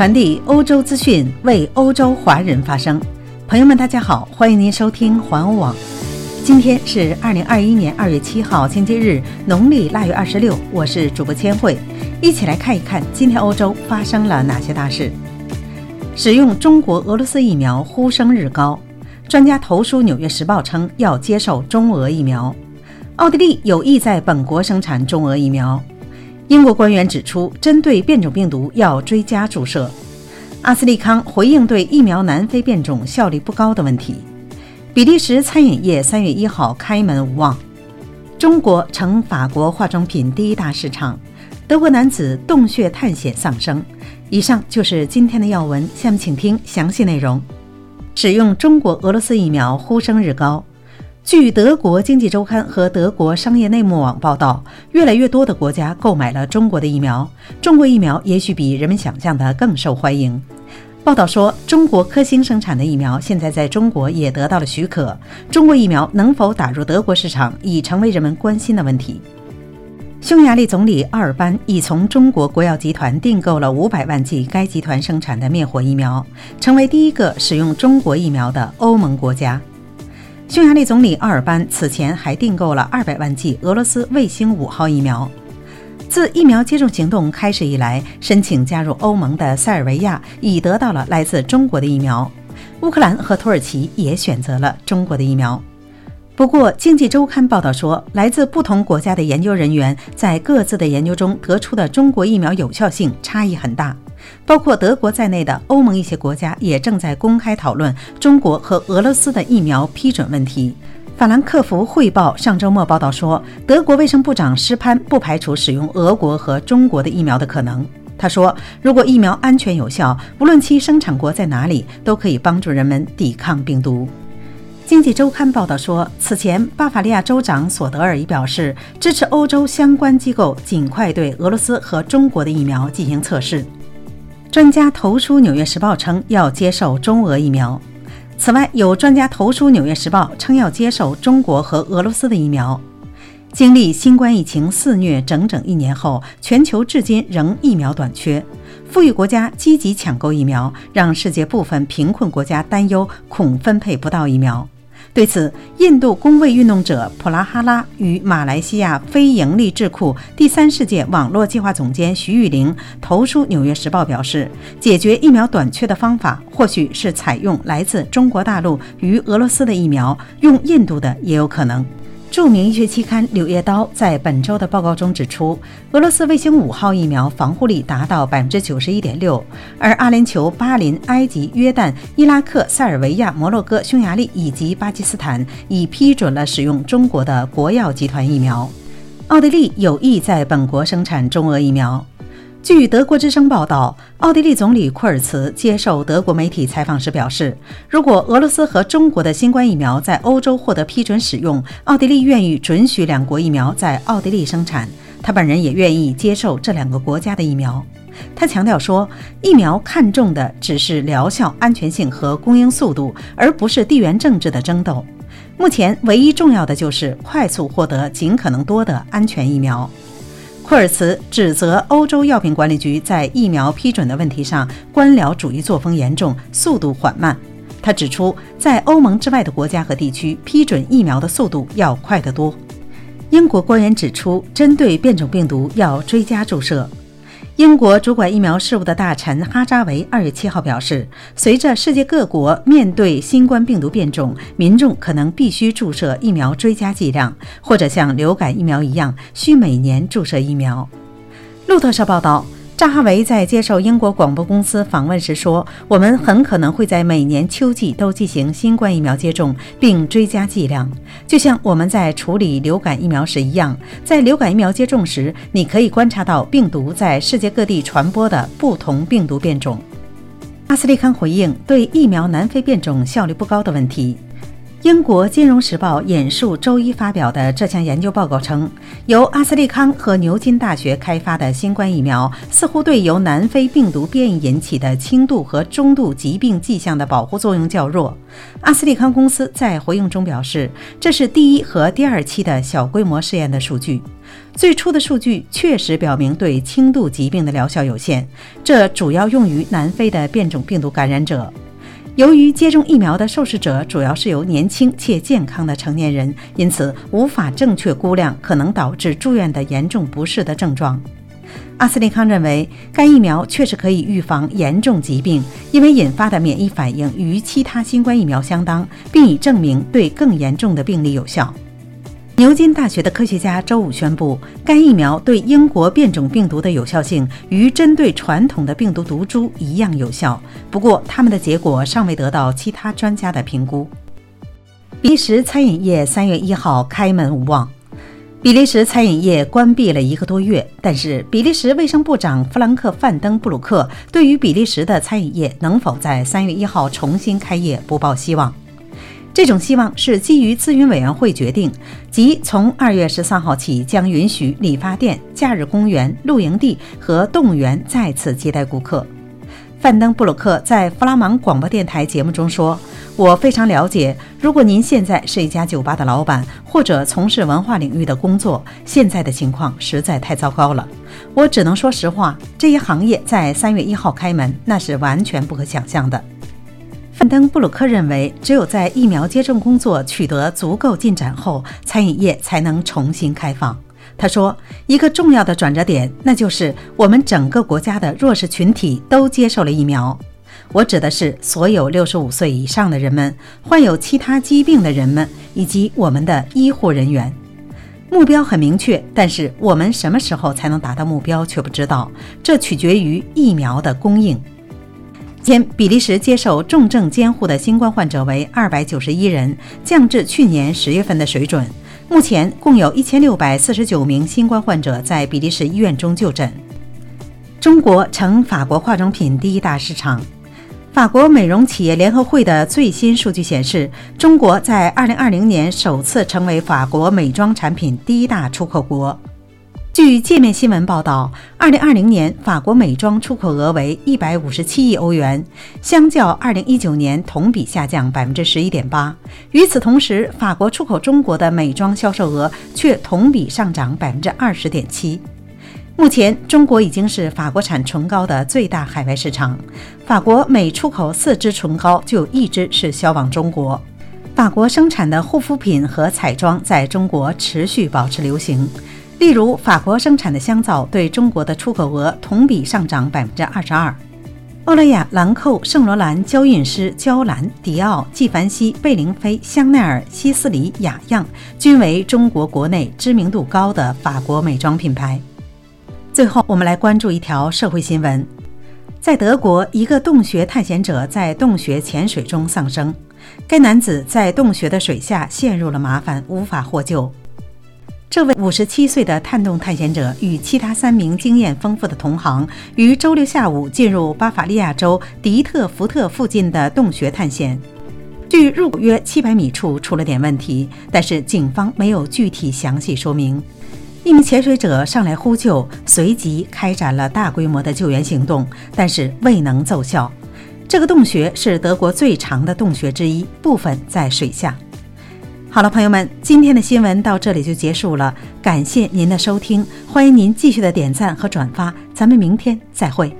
传递欧洲资讯，为欧洲华人发声。朋友们，大家好，欢迎您收听环欧网。今天是二零二一年二月七号，星期日，农历腊月二十六。我是主播千惠，一起来看一看今天欧洲发生了哪些大事。使用中国、俄罗斯疫苗呼声日高，专家投书《纽约时报》称要接受中俄疫苗。奥地利有意在本国生产中俄疫苗。英国官员指出，针对变种病毒要追加注射。阿斯利康回应对疫苗南非变种效率不高的问题。比利时餐饮业三月一号开门无望。中国成法国化妆品第一大市场。德国男子洞穴探险丧生。以上就是今天的要闻，下面请听详细内容。使用中国、俄罗斯疫苗呼声日高。据德国经济周刊和德国商业内幕网报道，越来越多的国家购买了中国的疫苗。中国疫苗也许比人们想象的更受欢迎。报道说，中国科兴生产的疫苗现在在中国也得到了许可。中国疫苗能否打入德国市场，已成为人们关心的问题。匈牙利总理奥尔班已从中国国药集团订购了五百万剂该集团生产的灭活疫苗，成为第一个使用中国疫苗的欧盟国家。匈牙利总理奥尔班此前还订购了二百万剂俄罗斯卫星五号疫苗。自疫苗接种行动开始以来，申请加入欧盟的塞尔维亚已得到了来自中国的疫苗，乌克兰和土耳其也选择了中国的疫苗。不过，《经济周刊》报道说，来自不同国家的研究人员在各自的研究中得出的中国疫苗有效性差异很大。包括德国在内的欧盟一些国家也正在公开讨论中国和俄罗斯的疫苗批准问题。法兰克福汇报上周末报道说，德国卫生部长施潘不排除使用俄国和中国的疫苗的可能。他说，如果疫苗安全有效，无论其生产国在哪里，都可以帮助人们抵抗病毒。经济周刊报道说，此前巴伐利亚州长索德尔已表示支持欧洲相关机构尽快对俄罗斯和中国的疫苗进行测试。专家投书《纽约时报》称要接受中俄疫苗。此外，有专家投书《纽约时报》称要接受中国和俄罗斯的疫苗。经历新冠疫情肆虐整整一年后，全球至今仍疫苗短缺。富裕国家积极抢购疫苗，让世界部分贫困国家担忧，恐分配不到疫苗。对此，印度公卫运动者普拉哈拉与马来西亚非营利智库第三世界网络计划总监徐玉玲投书《纽约时报》表示，解决疫苗短缺的方法或许是采用来自中国大陆与俄罗斯的疫苗，用印度的也有可能。著名医学期刊《柳叶刀》在本周的报告中指出，俄罗斯卫星五号疫苗防护力达到百分之九十一点六，而阿联酋、巴林、埃及、约旦、伊拉克、塞尔维亚、摩洛哥、匈牙利以及巴基斯坦已批准了使用中国的国药集团疫苗。奥地利有意在本国生产中俄疫苗。据德国之声报道，奥地利总理库尔茨接受德国媒体采访时表示，如果俄罗斯和中国的新冠疫苗在欧洲获得批准使用，奥地利愿意准许两国疫苗在奥地利生产。他本人也愿意接受这两个国家的疫苗。他强调说，疫苗看重的只是疗效、安全性和供应速度，而不是地缘政治的争斗。目前唯一重要的就是快速获得尽可能多的安全疫苗。库尔茨指责欧洲药品管理局在疫苗批准的问题上官僚主义作风严重，速度缓慢。他指出，在欧盟之外的国家和地区批准疫苗的速度要快得多。英国官员指出，针对变种病毒要追加注射。英国主管疫苗事务的大臣哈扎维二月七号表示，随着世界各国面对新冠病毒变种，民众可能必须注射疫苗追加剂量，或者像流感疫苗一样需每年注射疫苗。路透社报道。扎哈维在接受英国广播公司访问时说：“我们很可能会在每年秋季都进行新冠疫苗接种，并追加剂量，就像我们在处理流感疫苗时一样。在流感疫苗接种时，你可以观察到病毒在世界各地传播的不同病毒变种。”阿斯利康回应对疫苗南非变种效率不高的问题。英国金融时报引述周一发表的这项研究报告称，由阿斯利康和牛津大学开发的新冠疫苗似乎对由南非病毒变异引起的轻度和中度疾病迹象的保护作用较弱。阿斯利康公司在回应中表示，这是第一和第二期的小规模试验的数据。最初的数据确实表明对轻度疾病的疗效有限，这主要用于南非的变种病毒感染者。由于接种疫苗的受试者主要是由年轻且健康的成年人，因此无法正确估量可能导致住院的严重不适的症状。阿斯利康认为，该疫苗确实可以预防严重疾病，因为引发的免疫反应与其他新冠疫苗相当，并已证明对更严重的病例有效。牛津大学的科学家周五宣布，该疫苗对英国变种病毒的有效性与针对传统的病毒毒株一样有效。不过，他们的结果尚未得到其他专家的评估。比利时餐饮业三月一号开门无望。比利时餐饮业关闭了一个多月，但是比利时卫生部长弗兰克·范登布鲁克对于比利时的餐饮业能否在三月一号重新开业不抱希望。这种希望是基于咨询委员会决定，即从二月十三号起将允许理发店、假日公园、露营地和动物园再次接待顾客。范登布鲁克在弗拉芒广播电台节目中说：“我非常了解，如果您现在是一家酒吧的老板或者从事文化领域的工作，现在的情况实在太糟糕了。我只能说实话，这一行业在三月一号开门，那是完全不可想象的。”范登布鲁克认为，只有在疫苗接种工作取得足够进展后，餐饮业才能重新开放。他说：“一个重要的转折点，那就是我们整个国家的弱势群体都接受了疫苗。我指的是所有六十五岁以上的人们、患有其他疾病的人们以及我们的医护人员。目标很明确，但是我们什么时候才能达到目标却不知道，这取决于疫苗的供应。”前比利时接受重症监护的新冠患者为二百九十一人，降至去年十月份的水准。目前共有一千六百四十九名新冠患者在比利时医院中就诊。中国成法国化妆品第一大市场。法国美容企业联合会的最新数据显示，中国在二零二零年首次成为法国美妆产品第一大出口国。据界面新闻报道，二零二零年法国美妆出口额为一百五十七亿欧元，相较二零一九年同比下降百分之十一点八。与此同时，法国出口中国的美妆销售额却同比上涨百分之二十点七。目前，中国已经是法国产唇膏的最大海外市场。法国每出口四支唇膏，就有一支是销往中国。法国生产的护肤品和彩妆在中国持续保持流行。例如，法国生产的香皂对中国的出口额同比上涨百分之二十二。欧莱雅、兰蔻、圣罗兰、娇韵诗、娇兰、迪奥、纪梵希、贝玲妃、香奈儿、希思黎、雅漾均为中国国内知名度高的法国美妆品牌。最后，我们来关注一条社会新闻：在德国，一个洞穴探险者在洞穴潜水中丧生。该男子在洞穴的水下陷入了麻烦，无法获救。这位五十七岁的探洞探险者与其他三名经验丰富的同行于周六下午进入巴伐利亚州迪特福特附近的洞穴探险。距入口约七百米处出了点问题，但是警方没有具体详细说明。一名潜水者上来呼救，随即开展了大规模的救援行动，但是未能奏效。这个洞穴是德国最长的洞穴之一，部分在水下。好了，朋友们，今天的新闻到这里就结束了。感谢您的收听，欢迎您继续的点赞和转发，咱们明天再会。